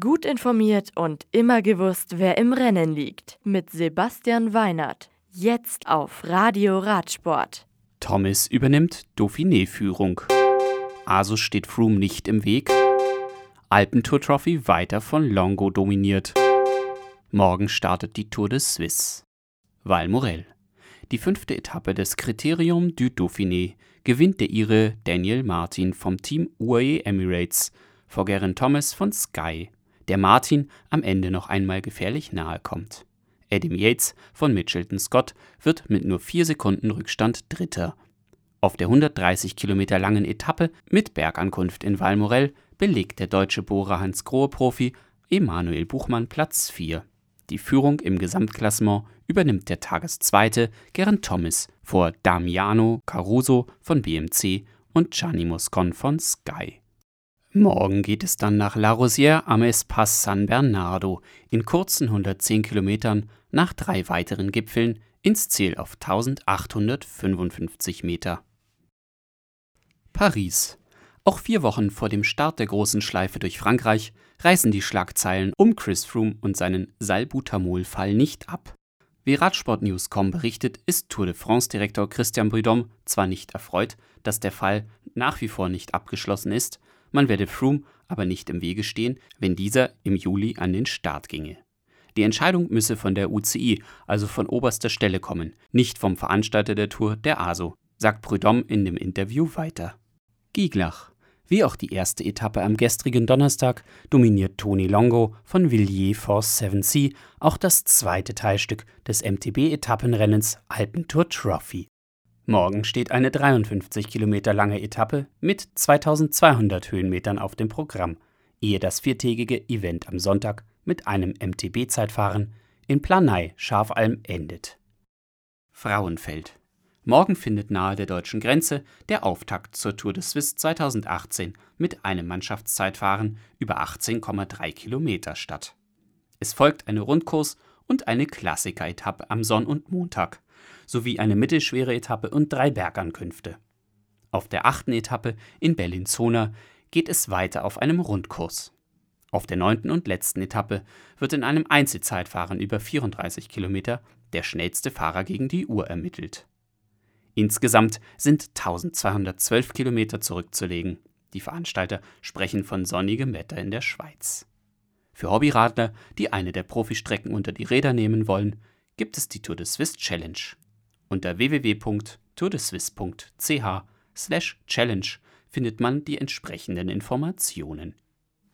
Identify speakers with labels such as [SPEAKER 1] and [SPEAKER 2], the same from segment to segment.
[SPEAKER 1] Gut informiert und immer gewusst, wer im Rennen liegt. Mit Sebastian Weinert. Jetzt auf Radio Radsport.
[SPEAKER 2] Thomas übernimmt Dauphiné-Führung. Also steht Froome nicht im Weg. Alpentour Trophy weiter von Longo dominiert. Morgen startet die Tour de Suisse. Val Morel. Die fünfte Etappe des Criterium du Dauphiné gewinnt der Ire Daniel Martin vom Team UAE Emirates vor Geraint Thomas von Sky, der Martin am Ende noch einmal gefährlich nahe kommt. Adam Yates von Mitchelton Scott wird mit nur vier Sekunden Rückstand Dritter. Auf der 130 Kilometer langen Etappe mit Bergankunft in Valmorel belegt der deutsche Bohrer Hans Grohe Profi Emanuel Buchmann Platz 4. Die Führung im Gesamtklassement übernimmt der Tageszweite Geraint Thomas vor Damiano Caruso von BMC und Gianni Moscon von Sky. Morgen geht es dann nach La Rosière am Espace San Bernardo in kurzen 110 Kilometern nach drei weiteren Gipfeln ins Ziel auf 1855 Meter. Paris. Auch vier Wochen vor dem Start der großen Schleife durch Frankreich reißen die Schlagzeilen um Chris Froome und seinen Salbutamol-Fall nicht ab. Wie Radsportnews.com berichtet, ist Tour de France-Direktor Christian Prudhomme zwar nicht erfreut, dass der Fall nach wie vor nicht abgeschlossen ist, man werde Froome aber nicht im Wege stehen, wenn dieser im Juli an den Start ginge. Die Entscheidung müsse von der UCI, also von oberster Stelle kommen, nicht vom Veranstalter der Tour, der ASO, sagt Prudhomme in dem Interview weiter. Gieglach. Wie auch die erste Etappe am gestrigen Donnerstag dominiert Toni Longo von Villiers Force 7C auch das zweite Teilstück des MTB-Etappenrennens Alpentour Trophy. Morgen steht eine 53 Kilometer lange Etappe mit 2200 Höhenmetern auf dem Programm, ehe das viertägige Event am Sonntag mit einem MTB-Zeitfahren in Planei Schafalm endet. Frauenfeld. Morgen findet nahe der deutschen Grenze der Auftakt zur Tour de Suisse 2018 mit einem Mannschaftszeitfahren über 18,3 Kilometer statt. Es folgt eine Rundkurs und eine Klassiker-Etappe am Sonn- und Montag sowie eine mittelschwere Etappe und drei Bergankünfte. Auf der achten Etappe in Bellinzona geht es weiter auf einem Rundkurs. Auf der neunten und letzten Etappe wird in einem Einzelzeitfahren über 34 Kilometer der schnellste Fahrer gegen die Uhr ermittelt. Insgesamt sind 1212 Kilometer zurückzulegen. Die Veranstalter sprechen von sonnigem Wetter in der Schweiz. Für Hobbyradler, die eine der Profistrecken unter die Räder nehmen wollen, gibt es die Tour de Suisse Challenge. Unter www.tourdeswiss.ch/challenge findet man die entsprechenden Informationen.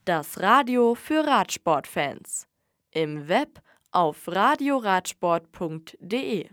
[SPEAKER 1] Das Radio für Radsportfans. Im Web auf radioradsport.de